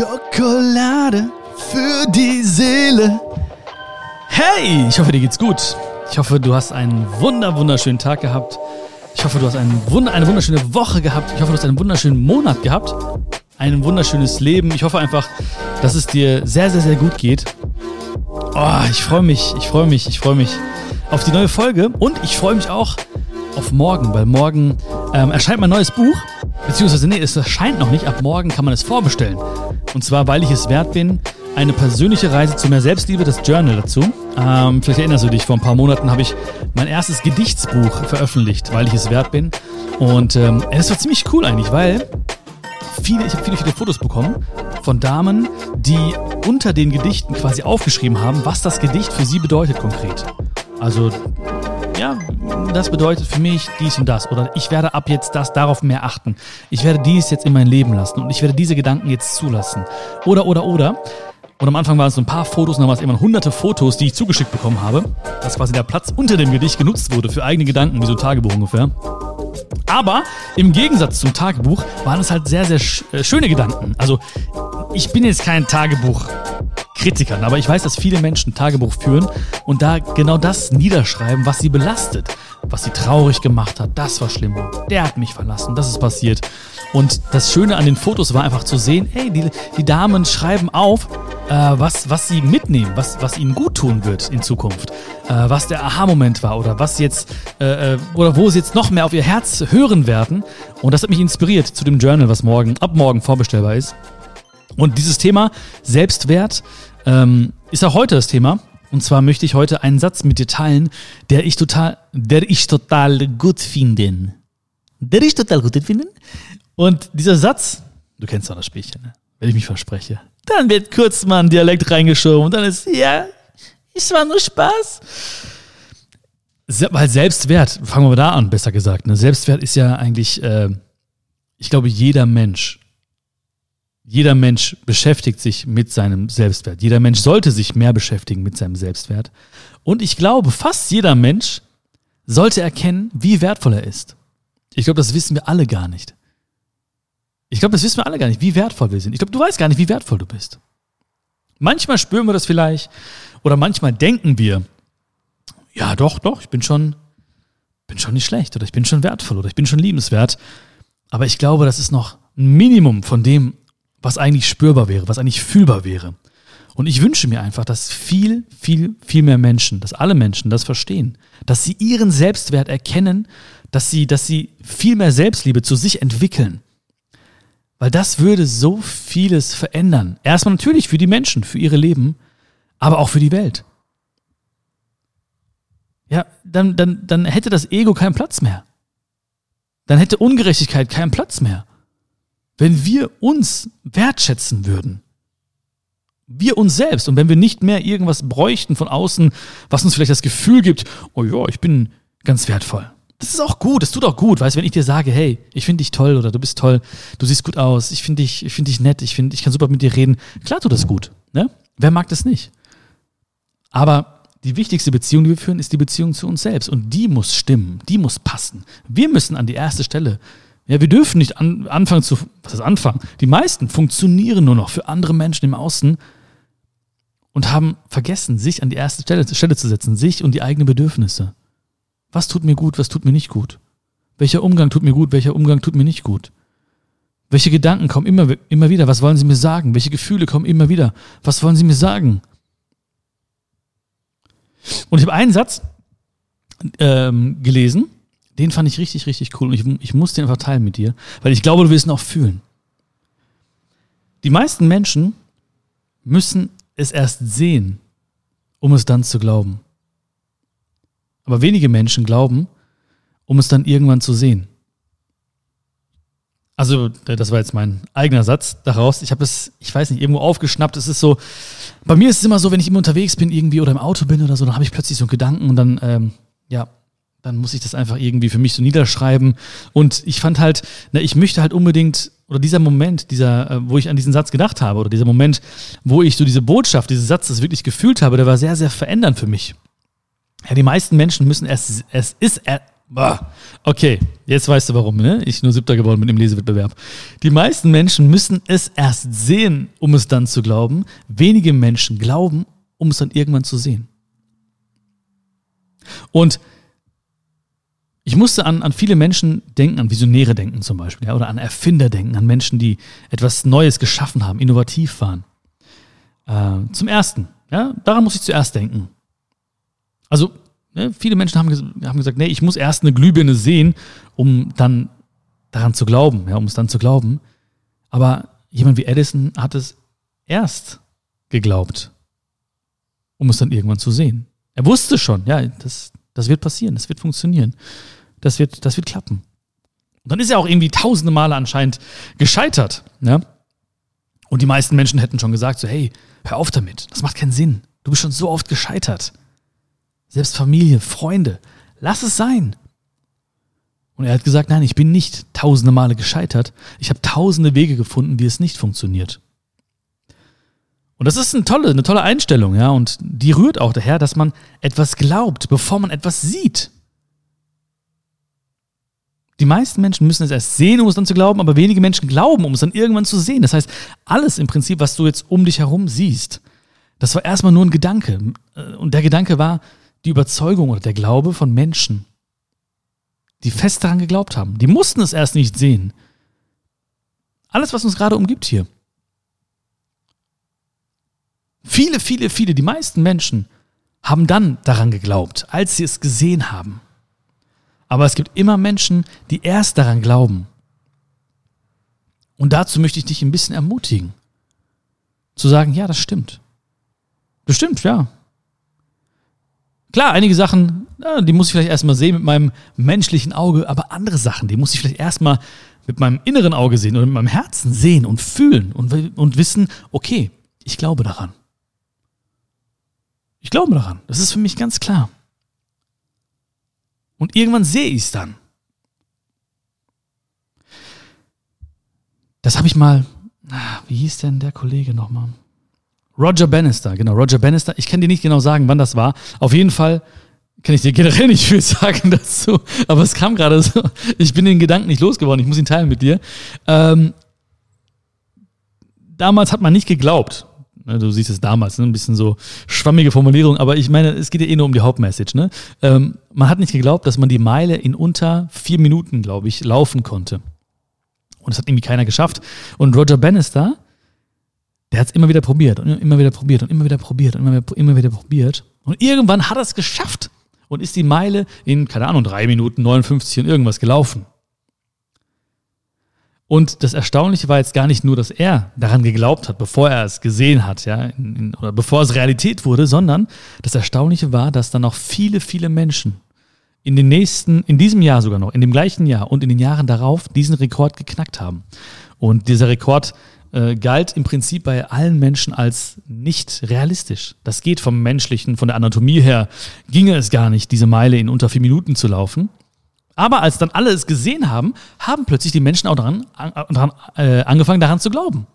Schokolade für die Seele. Hey, ich hoffe, dir geht's gut. Ich hoffe, du hast einen wunder, wunderschönen Tag gehabt. Ich hoffe, du hast einen Wunder, eine wunderschöne Woche gehabt. Ich hoffe, du hast einen wunderschönen Monat gehabt. Ein wunderschönes Leben. Ich hoffe einfach, dass es dir sehr, sehr, sehr gut geht. Oh, ich freue mich, ich freue mich, ich freue mich auf die neue Folge und ich freue mich auch auf morgen, weil morgen ähm, erscheint mein neues Buch. Beziehungsweise, nee, es erscheint noch nicht. Ab morgen kann man es vorbestellen. Und zwar, weil ich es wert bin, eine persönliche Reise zu mehr Selbstliebe, das Journal dazu. Ähm, vielleicht erinnerst du dich, vor ein paar Monaten habe ich mein erstes Gedichtsbuch veröffentlicht, weil ich es wert bin. Und ähm, es war ziemlich cool eigentlich, weil viele, ich habe viele, viele Fotos bekommen von Damen, die unter den Gedichten quasi aufgeschrieben haben, was das Gedicht für sie bedeutet konkret. Also ja, das bedeutet für mich dies und das. Oder ich werde ab jetzt das darauf mehr achten. Ich werde dies jetzt in mein Leben lassen und ich werde diese Gedanken jetzt zulassen. Oder, oder, oder. Und am Anfang waren es so ein paar Fotos und dann war es immer hunderte Fotos, die ich zugeschickt bekommen habe. Dass quasi der Platz unter dem Gedicht genutzt wurde für eigene Gedanken, wie so ein Tagebuch ungefähr. Aber im Gegensatz zum Tagebuch waren es halt sehr, sehr äh, schöne Gedanken. Also ich bin jetzt kein Tagebuch Kritikern. Aber ich weiß, dass viele Menschen Tagebuch führen und da genau das niederschreiben, was sie belastet, was sie traurig gemacht hat. Das war schlimm. Der hat mich verlassen. Das ist passiert. Und das Schöne an den Fotos war einfach zu sehen, hey, die, die Damen schreiben auf, äh, was, was sie mitnehmen, was, was ihnen gut tun wird in Zukunft, äh, was der Aha-Moment war oder was jetzt, äh, äh oder wo sie jetzt noch mehr auf ihr Herz hören werden. Und das hat mich inspiriert zu dem Journal, was morgen, ab morgen vorbestellbar ist. Und dieses Thema Selbstwert ähm, ist auch heute das Thema. Und zwar möchte ich heute einen Satz mit dir teilen, der ich total, der ich total gut finde. Der ich total gut finde. Und dieser Satz, du kennst doch das Spielchen, ne? wenn ich mich verspreche, dann wird kurz mal ein Dialekt reingeschoben und dann ist, ja, es war nur Spaß. Weil Selbstwert, fangen wir da an, besser gesagt. Ne? Selbstwert ist ja eigentlich, äh, ich glaube, jeder Mensch jeder Mensch beschäftigt sich mit seinem Selbstwert. Jeder Mensch sollte sich mehr beschäftigen mit seinem Selbstwert. Und ich glaube, fast jeder Mensch sollte erkennen, wie wertvoll er ist. Ich glaube, das wissen wir alle gar nicht. Ich glaube, das wissen wir alle gar nicht, wie wertvoll wir sind. Ich glaube, du weißt gar nicht, wie wertvoll du bist. Manchmal spüren wir das vielleicht oder manchmal denken wir, ja, doch, doch, ich bin schon, bin schon nicht schlecht oder ich bin schon wertvoll oder ich bin schon liebenswert. Aber ich glaube, das ist noch ein Minimum von dem, was eigentlich spürbar wäre, was eigentlich fühlbar wäre. Und ich wünsche mir einfach, dass viel, viel, viel mehr Menschen, dass alle Menschen das verstehen, dass sie ihren Selbstwert erkennen, dass sie, dass sie viel mehr Selbstliebe zu sich entwickeln. Weil das würde so vieles verändern. Erstmal natürlich für die Menschen, für ihre Leben, aber auch für die Welt. Ja, dann, dann, dann hätte das Ego keinen Platz mehr. Dann hätte Ungerechtigkeit keinen Platz mehr wenn wir uns wertschätzen würden. Wir uns selbst. Und wenn wir nicht mehr irgendwas bräuchten von außen, was uns vielleicht das Gefühl gibt, oh ja, ich bin ganz wertvoll. Das ist auch gut, das tut auch gut, weißt du, wenn ich dir sage, hey, ich finde dich toll oder du bist toll, du siehst gut aus, ich finde dich, ich dich nett, ich finde, ich kann super mit dir reden. Klar tut das gut, ne? Wer mag das nicht? Aber die wichtigste Beziehung, die wir führen, ist die Beziehung zu uns selbst. Und die muss stimmen, die muss passen. Wir müssen an die erste Stelle. Ja, wir dürfen nicht an, anfangen zu, was ist anfangen? Die meisten funktionieren nur noch für andere Menschen im Außen und haben vergessen, sich an die erste Stelle, Stelle zu setzen, sich und die eigenen Bedürfnisse. Was tut mir gut, was tut mir nicht gut? Welcher Umgang tut mir gut, welcher Umgang tut mir nicht gut? Welche Gedanken kommen immer, immer wieder? Was wollen sie mir sagen? Welche Gefühle kommen immer wieder? Was wollen sie mir sagen? Und ich habe einen Satz ähm, gelesen, den fand ich richtig, richtig cool und ich, ich muss den einfach teilen mit dir, weil ich glaube, du wirst ihn auch fühlen. Die meisten Menschen müssen es erst sehen, um es dann zu glauben. Aber wenige Menschen glauben, um es dann irgendwann zu sehen. Also, das war jetzt mein eigener Satz daraus. Ich habe es, ich weiß nicht, irgendwo aufgeschnappt. Es ist so, bei mir ist es immer so, wenn ich immer unterwegs bin irgendwie oder im Auto bin oder so, dann habe ich plötzlich so einen Gedanken und dann, ähm, ja, dann muss ich das einfach irgendwie für mich so niederschreiben. Und ich fand halt, na, ich möchte halt unbedingt, oder dieser Moment, dieser, äh, wo ich an diesen Satz gedacht habe, oder dieser Moment, wo ich so diese Botschaft, diesen Satz das wirklich gefühlt habe, der war sehr, sehr verändernd für mich. Ja, die meisten Menschen müssen es, es ist, Okay, jetzt weißt du warum, ne? Ich nur siebter geworden bin im Lesewettbewerb. Die meisten Menschen müssen es erst sehen, um es dann zu glauben. Wenige Menschen glauben, um es dann irgendwann zu sehen. Und ich musste an, an viele Menschen denken, an Visionäre denken zum Beispiel, ja, oder an Erfinder denken, an Menschen, die etwas Neues geschaffen haben, innovativ waren. Äh, zum Ersten, ja, daran muss ich zuerst denken. Also, ne, viele Menschen haben, haben gesagt, nee, ich muss erst eine Glühbirne sehen, um dann daran zu glauben, ja, um es dann zu glauben. Aber jemand wie Edison hat es erst geglaubt, um es dann irgendwann zu sehen. Er wusste schon, ja, das, das wird passieren, das wird funktionieren. Das wird, das wird klappen. Und dann ist er auch irgendwie tausende Male anscheinend gescheitert. Ne? Und die meisten Menschen hätten schon gesagt, so, hey, hör auf damit, das macht keinen Sinn. Du bist schon so oft gescheitert. Selbst Familie, Freunde, lass es sein. Und er hat gesagt, nein, ich bin nicht tausende Male gescheitert. Ich habe tausende Wege gefunden, wie es nicht funktioniert. Und das ist eine tolle, eine tolle Einstellung, ja. Und die rührt auch daher, dass man etwas glaubt, bevor man etwas sieht. Die meisten Menschen müssen es erst sehen, um es dann zu glauben, aber wenige Menschen glauben, um es dann irgendwann zu sehen. Das heißt, alles im Prinzip, was du jetzt um dich herum siehst, das war erstmal nur ein Gedanke. Und der Gedanke war die Überzeugung oder der Glaube von Menschen, die fest daran geglaubt haben. Die mussten es erst nicht sehen. Alles, was uns gerade umgibt hier, Viele, viele, viele, die meisten Menschen haben dann daran geglaubt, als sie es gesehen haben. Aber es gibt immer Menschen, die erst daran glauben. Und dazu möchte ich dich ein bisschen ermutigen. Zu sagen, ja, das stimmt. Das stimmt, ja. Klar, einige Sachen, die muss ich vielleicht erstmal sehen mit meinem menschlichen Auge, aber andere Sachen, die muss ich vielleicht erstmal mit meinem inneren Auge sehen oder mit meinem Herzen sehen und fühlen und, und wissen, okay, ich glaube daran. Ich glaube daran. Das ist für mich ganz klar. Und irgendwann sehe ich es dann. Das habe ich mal. Wie hieß denn der Kollege nochmal? Roger Bannister, genau, Roger Bannister. Ich kann dir nicht genau sagen, wann das war. Auf jeden Fall kann ich dir generell nicht viel sagen dazu, aber es kam gerade so. Ich bin den Gedanken nicht losgeworden, ich muss ihn teilen mit dir. Ähm, damals hat man nicht geglaubt, du siehst es damals, ne? ein bisschen so schwammige Formulierung, aber ich meine, es geht ja eh nur um die Hauptmessage. Ne? Ähm, man hat nicht geglaubt, dass man die Meile in unter vier Minuten, glaube ich, laufen konnte. Und das hat irgendwie keiner geschafft. Und Roger Bannister, der hat es immer wieder probiert und immer wieder probiert und immer wieder probiert und immer wieder, immer wieder probiert. Und irgendwann hat er es geschafft und ist die Meile in, keine Ahnung, drei Minuten 59 und irgendwas gelaufen. Und das Erstaunliche war jetzt gar nicht nur, dass er daran geglaubt hat, bevor er es gesehen hat, ja, in, in, oder bevor es Realität wurde, sondern das Erstaunliche war, dass dann noch viele, viele Menschen in den nächsten, in diesem Jahr sogar noch, in dem gleichen Jahr und in den Jahren darauf diesen Rekord geknackt haben. Und dieser Rekord äh, galt im Prinzip bei allen Menschen als nicht realistisch. Das geht vom menschlichen, von der Anatomie her, ginge es gar nicht, diese Meile in unter vier Minuten zu laufen. Aber als dann alle es gesehen haben, haben plötzlich die Menschen auch daran, daran äh, angefangen, daran zu glauben.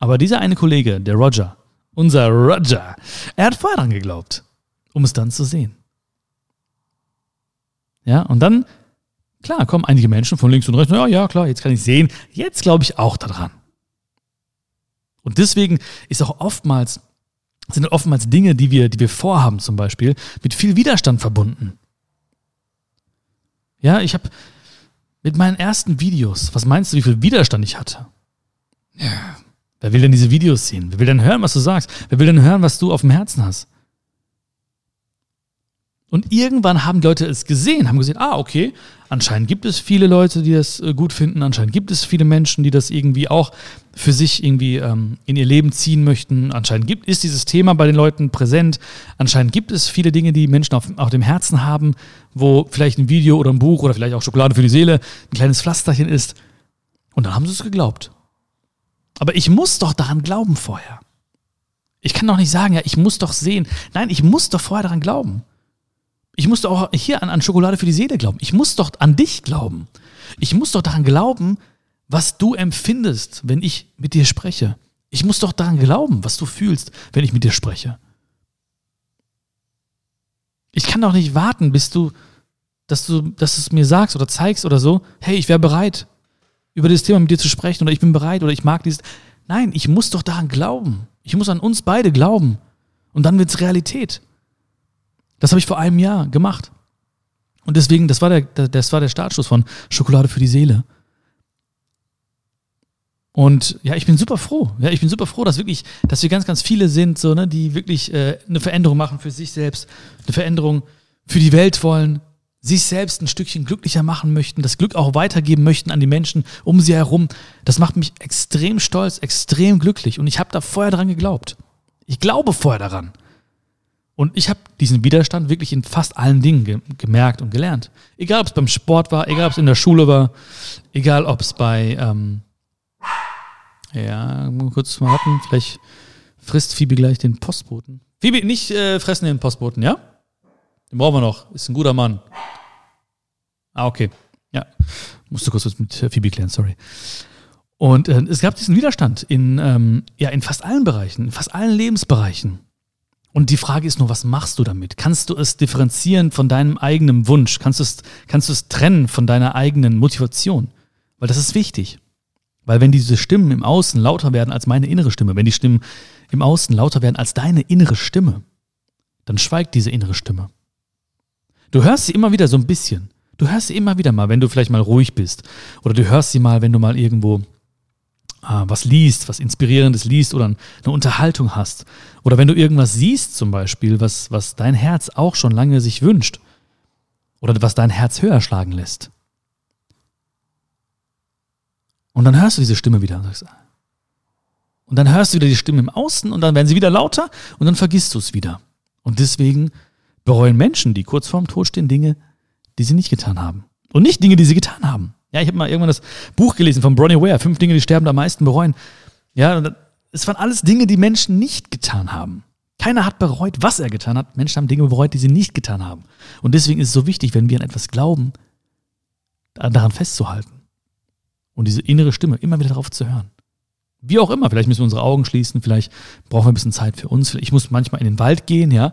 Aber dieser eine Kollege, der Roger, unser Roger, er hat vorher daran geglaubt, um es dann zu sehen. Ja, und dann, klar, kommen einige Menschen von links und rechts, ja, ja, klar, jetzt kann ich sehen, jetzt glaube ich auch daran. Und deswegen ist auch oftmals, sind oftmals Dinge, die wir, die wir vorhaben zum Beispiel, mit viel Widerstand verbunden. Ja, ich habe mit meinen ersten Videos, was meinst du, wie viel Widerstand ich hatte? Ja. Wer will denn diese Videos sehen? Wer will denn hören, was du sagst? Wer will denn hören, was du auf dem Herzen hast? Und irgendwann haben die Leute es gesehen, haben gesehen, ah, okay, anscheinend gibt es viele Leute, die das äh, gut finden, anscheinend gibt es viele Menschen, die das irgendwie auch für sich irgendwie ähm, in ihr Leben ziehen möchten. Anscheinend gibt, ist dieses Thema bei den Leuten präsent. Anscheinend gibt es viele Dinge, die Menschen auf, auf dem Herzen haben, wo vielleicht ein Video oder ein Buch oder vielleicht auch Schokolade für die Seele ein kleines Pflasterchen ist. Und dann haben sie es geglaubt. Aber ich muss doch daran glauben vorher. Ich kann doch nicht sagen, ja, ich muss doch sehen. Nein, ich muss doch vorher daran glauben. Ich muss doch auch hier an, an Schokolade für die Seele glauben. Ich muss doch an dich glauben. Ich muss doch daran glauben, was du empfindest, wenn ich mit dir spreche. Ich muss doch daran glauben, was du fühlst, wenn ich mit dir spreche. Ich kann doch nicht warten, bis du dass du, dass du es mir sagst oder zeigst oder so, hey, ich wäre bereit, über dieses Thema mit dir zu sprechen oder ich bin bereit oder ich mag dieses. Nein, ich muss doch daran glauben. Ich muss an uns beide glauben. Und dann wird es Realität. Das habe ich vor einem Jahr gemacht. Und deswegen, das war der, das war der Startschuss von Schokolade für die Seele. Und ja, ich bin super froh. Ja, ich bin super froh, dass wirklich, dass wir ganz, ganz viele sind, so, ne, die wirklich äh, eine Veränderung machen für sich selbst, eine Veränderung für die Welt wollen, sich selbst ein Stückchen glücklicher machen möchten, das Glück auch weitergeben möchten an die Menschen um sie herum. Das macht mich extrem stolz, extrem glücklich. Und ich habe da vorher dran geglaubt. Ich glaube vorher daran. Und ich habe diesen Widerstand wirklich in fast allen Dingen ge gemerkt und gelernt. Egal, ob es beim Sport war, egal, ob es in der Schule war, egal, ob es bei, ähm, ja, kurz mal warten, vielleicht frisst Phoebe gleich den Postboten. Phoebe, nicht äh, fressen den Postboten, ja? Den brauchen wir noch. Ist ein guter Mann. Ah, okay. Ja. Musste kurz was mit Phoebe klären, sorry. Und äh, es gab diesen Widerstand in, ähm, ja, in fast allen Bereichen, in fast allen Lebensbereichen. Und die Frage ist nur, was machst du damit? Kannst du es differenzieren von deinem eigenen Wunsch? Kannst du es, kannst du es trennen von deiner eigenen Motivation? Weil das ist wichtig. Weil wenn diese Stimmen im Außen lauter werden als meine innere Stimme, wenn die Stimmen im Außen lauter werden als deine innere Stimme, dann schweigt diese innere Stimme. Du hörst sie immer wieder so ein bisschen. Du hörst sie immer wieder mal, wenn du vielleicht mal ruhig bist. Oder du hörst sie mal, wenn du mal irgendwo was liest, was Inspirierendes liest oder eine Unterhaltung hast. Oder wenn du irgendwas siehst zum Beispiel, was, was dein Herz auch schon lange sich wünscht. Oder was dein Herz höher schlagen lässt. Und dann hörst du diese Stimme wieder und sagst, und dann hörst du wieder die Stimme im Außen und dann werden sie wieder lauter und dann vergisst du es wieder. Und deswegen bereuen Menschen, die kurz vorm Tod stehen, Dinge, die sie nicht getan haben. Und nicht Dinge, die sie getan haben. Ja, ich habe mal irgendwann das Buch gelesen von Bronnie Ware, fünf Dinge, die sterben am meisten bereuen. Ja, es waren alles Dinge, die Menschen nicht getan haben. Keiner hat bereut, was er getan hat. Menschen haben Dinge bereut, die sie nicht getan haben. Und deswegen ist es so wichtig, wenn wir an etwas glauben, daran festzuhalten. Und diese innere Stimme immer wieder darauf zu hören. Wie auch immer, vielleicht müssen wir unsere Augen schließen, vielleicht brauchen wir ein bisschen Zeit für uns. Ich muss manchmal in den Wald gehen, ja.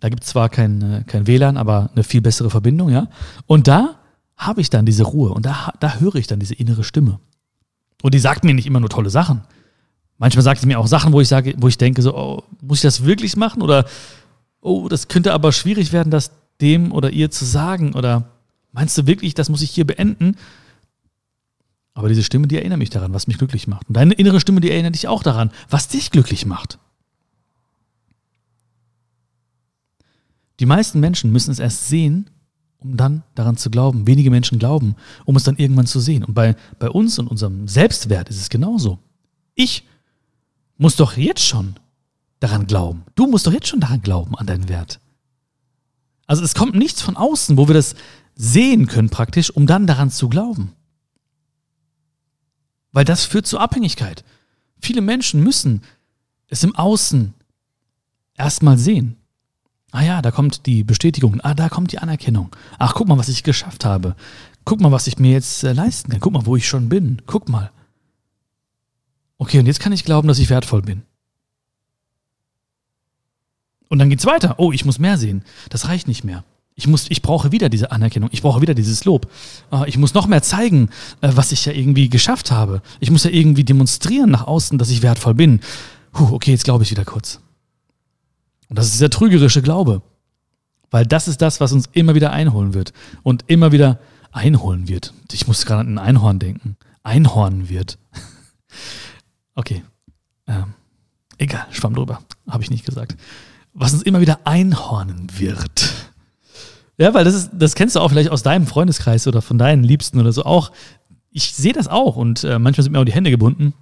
Da gibt es zwar kein, äh, kein WLAN, aber eine viel bessere Verbindung, ja. Und da habe ich dann diese Ruhe und da, da höre ich dann diese innere Stimme. Und die sagt mir nicht immer nur tolle Sachen. Manchmal sagt sie mir auch Sachen, wo ich sage, wo ich denke, so, oh, muss ich das wirklich machen? Oder oh, das könnte aber schwierig werden, das dem oder ihr zu sagen. Oder meinst du wirklich, das muss ich hier beenden? Aber diese Stimme, die erinnert mich daran, was mich glücklich macht. Und deine innere Stimme, die erinnert dich auch daran, was dich glücklich macht. Die meisten Menschen müssen es erst sehen, um dann daran zu glauben. Wenige Menschen glauben, um es dann irgendwann zu sehen. Und bei, bei uns und unserem Selbstwert ist es genauso. Ich muss doch jetzt schon daran glauben. Du musst doch jetzt schon daran glauben, an deinen Wert. Also es kommt nichts von außen, wo wir das sehen können praktisch, um dann daran zu glauben. Weil das führt zu Abhängigkeit. Viele Menschen müssen es im Außen erstmal sehen. Ah ja, da kommt die Bestätigung. Ah, da kommt die Anerkennung. Ach, guck mal, was ich geschafft habe. Guck mal, was ich mir jetzt äh, leisten kann. Guck mal, wo ich schon bin. Guck mal. Okay, und jetzt kann ich glauben, dass ich wertvoll bin. Und dann geht's weiter. Oh, ich muss mehr sehen. Das reicht nicht mehr. Ich, muss, ich brauche wieder diese Anerkennung. Ich brauche wieder dieses Lob. Ah, ich muss noch mehr zeigen, äh, was ich ja irgendwie geschafft habe. Ich muss ja irgendwie demonstrieren nach außen, dass ich wertvoll bin. Puh, okay, jetzt glaube ich wieder kurz. Und das ist dieser trügerische Glaube. Weil das ist das, was uns immer wieder einholen wird. Und immer wieder einholen wird. Ich muss gerade an ein Einhorn denken. Einhorn wird. okay. Ähm, egal, schwamm drüber. Habe ich nicht gesagt. Was uns immer wieder einhornen wird. Ja, weil das ist, das kennst du auch vielleicht aus deinem Freundeskreis oder von deinen Liebsten oder so auch. Ich sehe das auch und äh, manchmal sind mir auch die Hände gebunden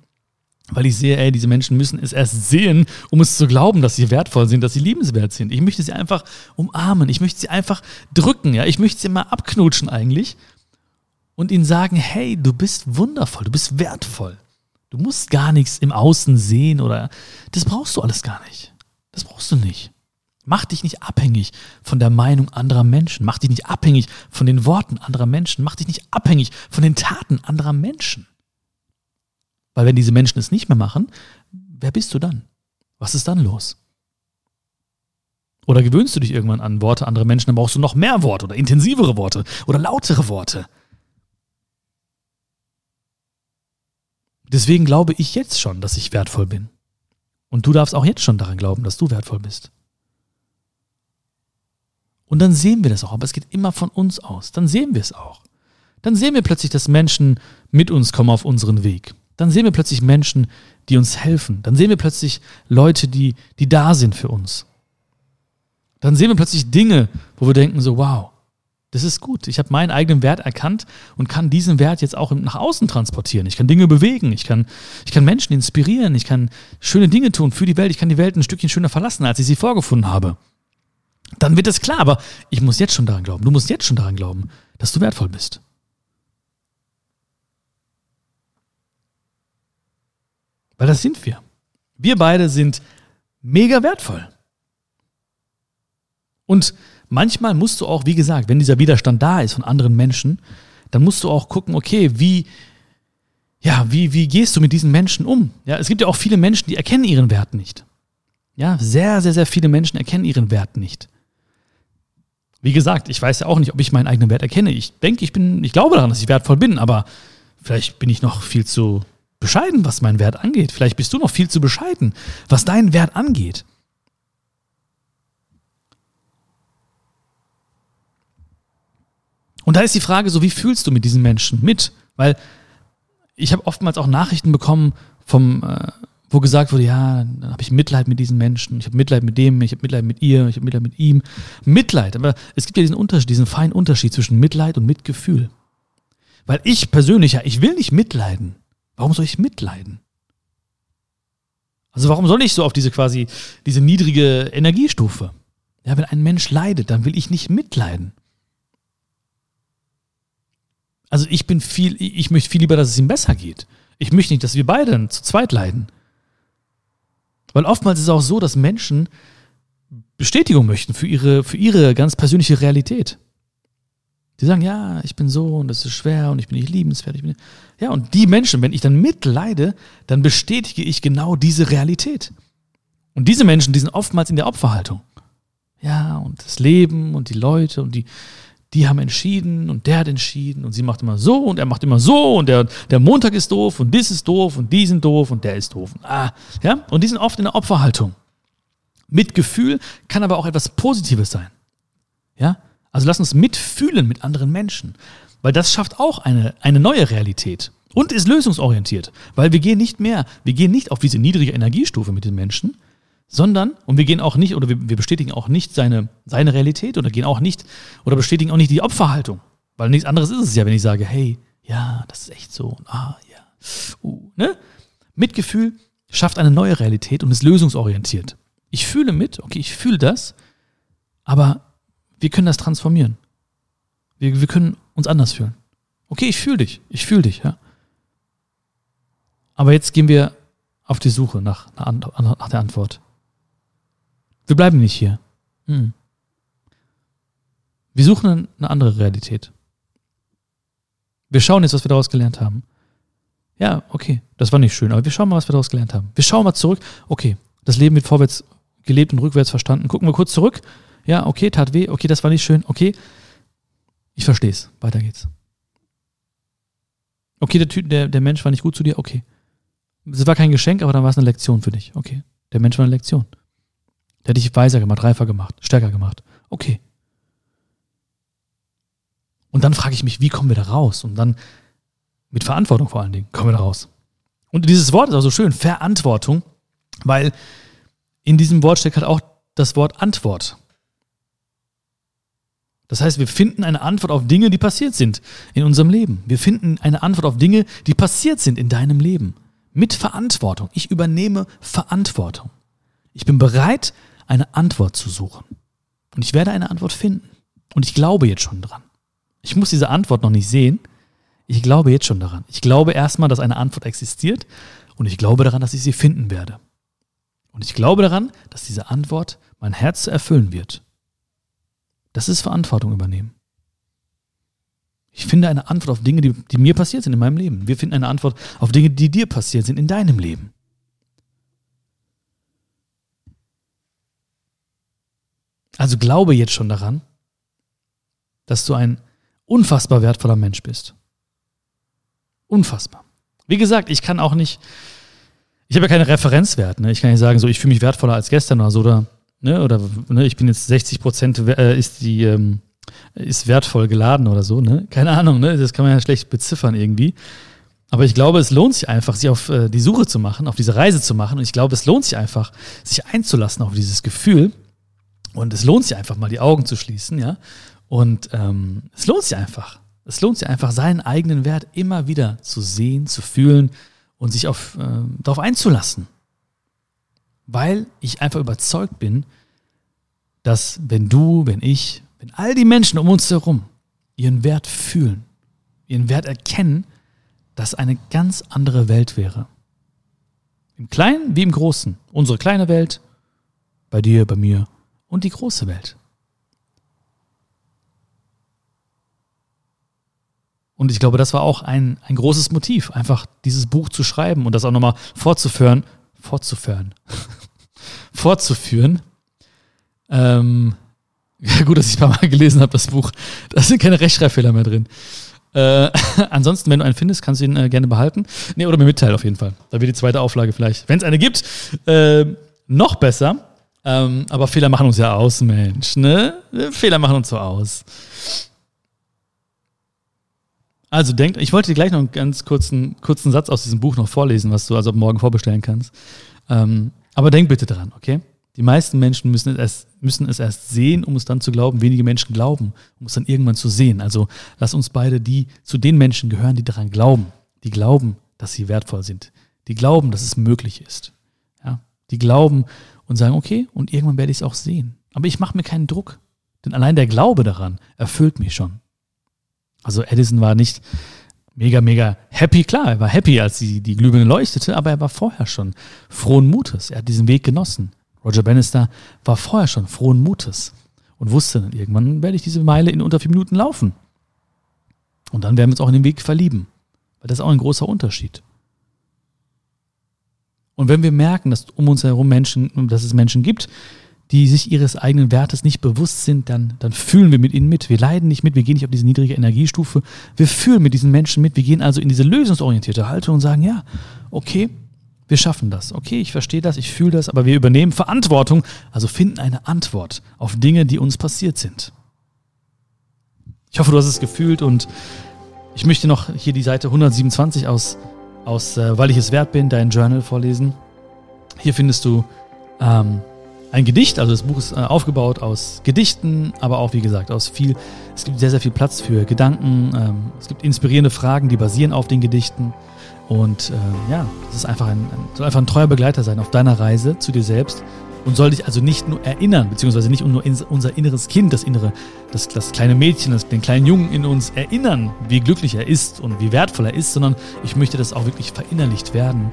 weil ich sehe, ey, diese Menschen müssen es erst sehen, um es zu glauben, dass sie wertvoll sind, dass sie liebenswert sind. Ich möchte sie einfach umarmen, ich möchte sie einfach drücken, ja, ich möchte sie mal abknutschen eigentlich und ihnen sagen, hey, du bist wundervoll, du bist wertvoll. Du musst gar nichts im Außen sehen oder das brauchst du alles gar nicht. Das brauchst du nicht. Mach dich nicht abhängig von der Meinung anderer Menschen. Mach dich nicht abhängig von den Worten anderer Menschen. Mach dich nicht abhängig von den Taten anderer Menschen. Weil wenn diese Menschen es nicht mehr machen, wer bist du dann? Was ist dann los? Oder gewöhnst du dich irgendwann an Worte anderer Menschen, dann brauchst du noch mehr Worte oder intensivere Worte oder lautere Worte. Deswegen glaube ich jetzt schon, dass ich wertvoll bin. Und du darfst auch jetzt schon daran glauben, dass du wertvoll bist. Und dann sehen wir das auch, aber es geht immer von uns aus. Dann sehen wir es auch. Dann sehen wir plötzlich, dass Menschen mit uns kommen auf unseren Weg. Dann sehen wir plötzlich Menschen, die uns helfen. Dann sehen wir plötzlich Leute, die, die da sind für uns. Dann sehen wir plötzlich Dinge, wo wir denken so, wow, das ist gut. Ich habe meinen eigenen Wert erkannt und kann diesen Wert jetzt auch nach außen transportieren. Ich kann Dinge bewegen, ich kann, ich kann Menschen inspirieren, ich kann schöne Dinge tun für die Welt, ich kann die Welt ein Stückchen schöner verlassen, als ich sie vorgefunden habe. Dann wird es klar, aber ich muss jetzt schon daran glauben, du musst jetzt schon daran glauben, dass du wertvoll bist. Weil das sind wir. Wir beide sind mega wertvoll. Und manchmal musst du auch, wie gesagt, wenn dieser Widerstand da ist von anderen Menschen, dann musst du auch gucken, okay, wie, ja, wie, wie gehst du mit diesen Menschen um? Ja, es gibt ja auch viele Menschen, die erkennen ihren Wert nicht. Ja, sehr, sehr, sehr viele Menschen erkennen ihren Wert nicht. Wie gesagt, ich weiß ja auch nicht, ob ich meinen eigenen Wert erkenne. Ich denke, ich bin, ich glaube daran, dass ich wertvoll bin, aber vielleicht bin ich noch viel zu bescheiden, was meinen Wert angeht. Vielleicht bist du noch viel zu bescheiden, was deinen Wert angeht. Und da ist die Frage so, wie fühlst du mit diesen Menschen mit? Weil ich habe oftmals auch Nachrichten bekommen vom, äh, wo gesagt wurde, ja, dann habe ich Mitleid mit diesen Menschen, ich habe Mitleid mit dem, ich habe Mitleid mit ihr, ich habe Mitleid mit ihm. Mitleid, aber es gibt ja diesen Unterschied, diesen feinen Unterschied zwischen Mitleid und Mitgefühl. Weil ich persönlich, ja, ich will nicht mitleiden. Warum soll ich mitleiden? Also warum soll ich so auf diese quasi, diese niedrige Energiestufe? Ja, wenn ein Mensch leidet, dann will ich nicht mitleiden. Also ich bin viel, ich möchte viel lieber, dass es ihm besser geht. Ich möchte nicht, dass wir beide zu zweit leiden. Weil oftmals ist es auch so, dass Menschen Bestätigung möchten für ihre, für ihre ganz persönliche Realität. Die sagen, ja, ich bin so und das ist schwer und ich bin nicht liebenswert. Ich bin nicht ja, und die Menschen, wenn ich dann mitleide, dann bestätige ich genau diese Realität. Und diese Menschen, die sind oftmals in der Opferhaltung. Ja, und das Leben und die Leute und die, die haben entschieden und der hat entschieden und sie macht immer so und er macht immer so und der, der Montag ist doof und dies ist doof und die sind doof und der ist doof. Ah, ja, und die sind oft in der Opferhaltung. Mitgefühl kann aber auch etwas Positives sein. Ja, also lass uns mitfühlen mit anderen Menschen, weil das schafft auch eine, eine neue Realität und ist lösungsorientiert, weil wir gehen nicht mehr, wir gehen nicht auf diese niedrige Energiestufe mit den Menschen, sondern, und wir gehen auch nicht, oder wir, wir bestätigen auch nicht seine, seine Realität oder gehen auch nicht, oder bestätigen auch nicht die Opferhaltung. Weil nichts anderes ist es ja, wenn ich sage, hey, ja, das ist echt so, ah, ja, uh, ne? Mitgefühl schafft eine neue Realität und ist lösungsorientiert. Ich fühle mit, okay, ich fühle das, aber wir können das transformieren. Wir, wir können uns anders fühlen. Okay, ich fühle dich, ich fühle dich, ja. Aber jetzt gehen wir auf die Suche nach, nach der Antwort. Wir bleiben nicht hier. Hm. Wir suchen eine andere Realität. Wir schauen jetzt, was wir daraus gelernt haben. Ja, okay, das war nicht schön, aber wir schauen mal, was wir daraus gelernt haben. Wir schauen mal zurück. Okay, das Leben wird vorwärts gelebt und rückwärts verstanden. Gucken wir kurz zurück. Ja, okay, tat weh. Okay, das war nicht schön. Okay, ich verstehe es. Weiter geht's. Okay, der, typ, der, der Mensch war nicht gut zu dir. Okay. Es war kein Geschenk, aber dann war es eine Lektion für dich. Okay. Der Mensch war eine Lektion. Der hat dich weiser gemacht, reifer gemacht, stärker gemacht. Okay. Und dann frage ich mich, wie kommen wir da raus? Und dann mit Verantwortung vor allen Dingen kommen wir da raus. Und dieses Wort ist auch so schön, Verantwortung, weil in diesem Wort steckt halt auch das Wort Antwort. Das heißt, wir finden eine Antwort auf Dinge, die passiert sind in unserem Leben. Wir finden eine Antwort auf Dinge, die passiert sind in deinem Leben. Mit Verantwortung. Ich übernehme Verantwortung. Ich bin bereit, eine Antwort zu suchen. Und ich werde eine Antwort finden. Und ich glaube jetzt schon dran. Ich muss diese Antwort noch nicht sehen. Ich glaube jetzt schon daran. Ich glaube erstmal, dass eine Antwort existiert. Und ich glaube daran, dass ich sie finden werde. Und ich glaube daran, dass diese Antwort mein Herz erfüllen wird. Das ist Verantwortung übernehmen. Ich finde eine Antwort auf Dinge, die, die mir passiert sind in meinem Leben. Wir finden eine Antwort auf Dinge, die dir passiert sind in deinem Leben. Also glaube jetzt schon daran, dass du ein unfassbar wertvoller Mensch bist. Unfassbar. Wie gesagt, ich kann auch nicht, ich habe ja keinen Referenzwert. Ne? Ich kann nicht sagen, so ich fühle mich wertvoller als gestern oder so oder ne, oder ne, ich bin jetzt 60 Prozent äh, ist die ähm, ist wertvoll geladen oder so. Ne? Keine Ahnung. Ne? Das kann man ja schlecht beziffern irgendwie. Aber ich glaube, es lohnt sich einfach, sich auf äh, die Suche zu machen, auf diese Reise zu machen. Und ich glaube, es lohnt sich einfach, sich einzulassen auf dieses Gefühl. Und es lohnt sich einfach mal die Augen zu schließen, ja. Und ähm, es lohnt sich einfach. Es lohnt sich einfach, seinen eigenen Wert immer wieder zu sehen, zu fühlen und sich auf, äh, darauf einzulassen. Weil ich einfach überzeugt bin, dass wenn du, wenn ich, wenn all die Menschen um uns herum ihren Wert fühlen, ihren Wert erkennen, dass eine ganz andere Welt wäre. Im Kleinen wie im Großen. Unsere kleine Welt, bei dir, bei mir und die große Welt. Und ich glaube, das war auch ein, ein großes Motiv, einfach dieses Buch zu schreiben und das auch nochmal fortzuführen, fortzuführen, fortzuführen. Ähm, ja, gut, dass ich ein paar Mal gelesen habe, das Buch. Da sind keine Rechtschreibfehler mehr drin. Äh, ansonsten, wenn du einen findest, kannst du ihn äh, gerne behalten. Nee, oder mir mitteilen auf jeden Fall. Da wird die zweite Auflage vielleicht, wenn es eine gibt, äh, noch besser. Ähm, aber Fehler machen uns ja aus, Mensch, ne? Fehler machen uns so aus. Also denkt, ich wollte dir gleich noch einen ganz kurzen, kurzen Satz aus diesem Buch noch vorlesen, was du also morgen vorbestellen kannst. Ähm, aber denk bitte dran, okay? Die meisten Menschen müssen es, erst, müssen es erst sehen, um es dann zu glauben. Wenige Menschen glauben, um es dann irgendwann zu sehen. Also lass uns beide die zu den Menschen gehören, die daran glauben. Die glauben, dass sie wertvoll sind. Die glauben, dass es möglich ist. Ja? Die glauben und sagen, okay, und irgendwann werde ich es auch sehen. Aber ich mache mir keinen Druck. Denn allein der Glaube daran erfüllt mich schon. Also Edison war nicht mega, mega happy. Klar, er war happy, als die, die Glühbirne leuchtete, aber er war vorher schon frohen Mutes. Er hat diesen Weg genossen. Roger Bannister war vorher schon frohen Mutes und wusste, dann irgendwann werde ich diese Meile in unter vier Minuten laufen. Und dann werden wir uns auch in den Weg verlieben. Weil das ist auch ein großer Unterschied. Und wenn wir merken, dass um uns herum Menschen, dass es Menschen gibt, die sich ihres eigenen Wertes nicht bewusst sind, dann, dann fühlen wir mit ihnen mit. Wir leiden nicht mit, wir gehen nicht auf diese niedrige Energiestufe. Wir fühlen mit diesen Menschen mit. Wir gehen also in diese lösungsorientierte Haltung und sagen, ja, okay, wir schaffen das. Okay, ich verstehe das, ich fühle das, aber wir übernehmen Verantwortung, also finden eine Antwort auf Dinge, die uns passiert sind. Ich hoffe, du hast es gefühlt und ich möchte noch hier die Seite 127 aus, aus äh, Weil ich es wert bin, dein Journal vorlesen. Hier findest du ähm, ein Gedicht, also das Buch ist äh, aufgebaut aus Gedichten, aber auch wie gesagt aus viel, es gibt sehr, sehr viel Platz für Gedanken, ähm, es gibt inspirierende Fragen, die basieren auf den Gedichten und äh, ja, es ist einfach ein, soll einfach ein treuer Begleiter sein auf deiner Reise zu dir selbst und soll dich also nicht nur erinnern, beziehungsweise nicht nur unser inneres Kind, das innere, das, das kleine Mädchen, das, den kleinen Jungen in uns erinnern, wie glücklich er ist und wie wertvoll er ist, sondern ich möchte, dass auch wirklich verinnerlicht werden,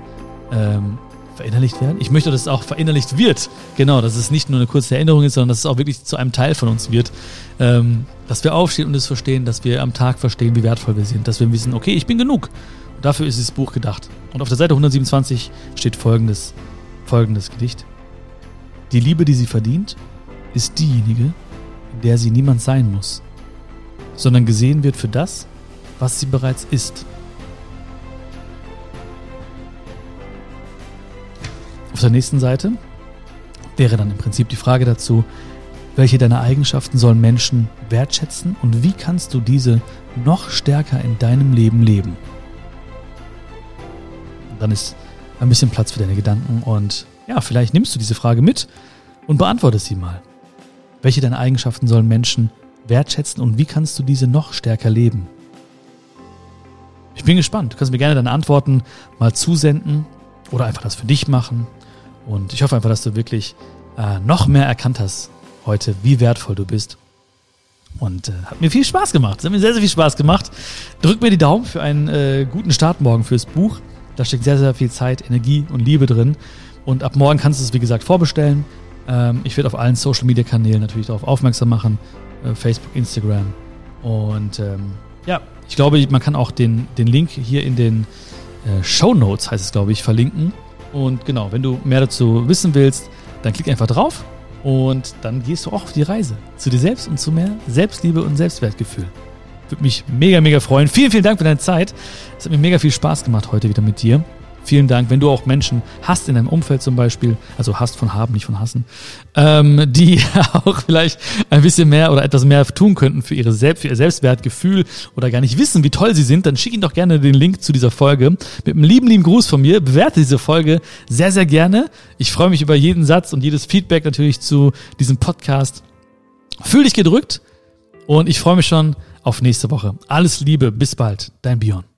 ähm, verinnerlicht werden? Ich möchte, dass es auch verinnerlicht wird. Genau, dass es nicht nur eine kurze Erinnerung ist, sondern dass es auch wirklich zu einem Teil von uns wird. Ähm, dass wir aufstehen und es verstehen, dass wir am Tag verstehen, wie wertvoll wir sind. Dass wir wissen, okay, ich bin genug. Und dafür ist dieses Buch gedacht. Und auf der Seite 127 steht folgendes, folgendes Gedicht. Die Liebe, die sie verdient, ist diejenige, in der sie niemand sein muss, sondern gesehen wird für das, was sie bereits ist. Auf der nächsten Seite wäre dann im Prinzip die Frage dazu, welche deiner Eigenschaften sollen Menschen wertschätzen und wie kannst du diese noch stärker in deinem Leben leben? Und dann ist ein bisschen Platz für deine Gedanken und ja, vielleicht nimmst du diese Frage mit und beantwortest sie mal. Welche deiner Eigenschaften sollen Menschen wertschätzen und wie kannst du diese noch stärker leben? Ich bin gespannt. Du kannst mir gerne deine Antworten mal zusenden oder einfach das für dich machen. Und ich hoffe einfach, dass du wirklich äh, noch mehr erkannt hast heute, wie wertvoll du bist. Und äh, hat mir viel Spaß gemacht. Es hat mir sehr, sehr viel Spaß gemacht. Drück mir die Daumen für einen äh, guten Start morgen fürs Buch. Da steckt sehr, sehr viel Zeit, Energie und Liebe drin. Und ab morgen kannst du es, wie gesagt, vorbestellen. Ähm, ich werde auf allen Social Media Kanälen natürlich darauf aufmerksam machen. Äh, Facebook, Instagram. Und ähm, ja, ich glaube, man kann auch den, den Link hier in den äh, Show Notes, heißt es, glaube ich, verlinken. Und genau, wenn du mehr dazu wissen willst, dann klick einfach drauf Und dann gehst du auch auf die Reise zu dir selbst und zu mehr Selbstliebe und Selbstwertgefühl. Würde mich mega, mega freuen. Vielen, vielen Dank für deine Zeit. Es hat mir mega viel Spaß gemacht heute wieder mit dir. Vielen Dank, wenn du auch Menschen hast in deinem Umfeld zum Beispiel, also hast von haben, nicht von hassen, ähm, die auch vielleicht ein bisschen mehr oder etwas mehr tun könnten für, ihre Selbst, für ihr Selbstwertgefühl oder gar nicht wissen, wie toll sie sind, dann schick ihnen doch gerne den Link zu dieser Folge mit einem lieben, lieben Gruß von mir. Bewerte diese Folge sehr, sehr gerne. Ich freue mich über jeden Satz und jedes Feedback natürlich zu diesem Podcast. Fühl dich gedrückt und ich freue mich schon auf nächste Woche. Alles Liebe, bis bald, dein Björn.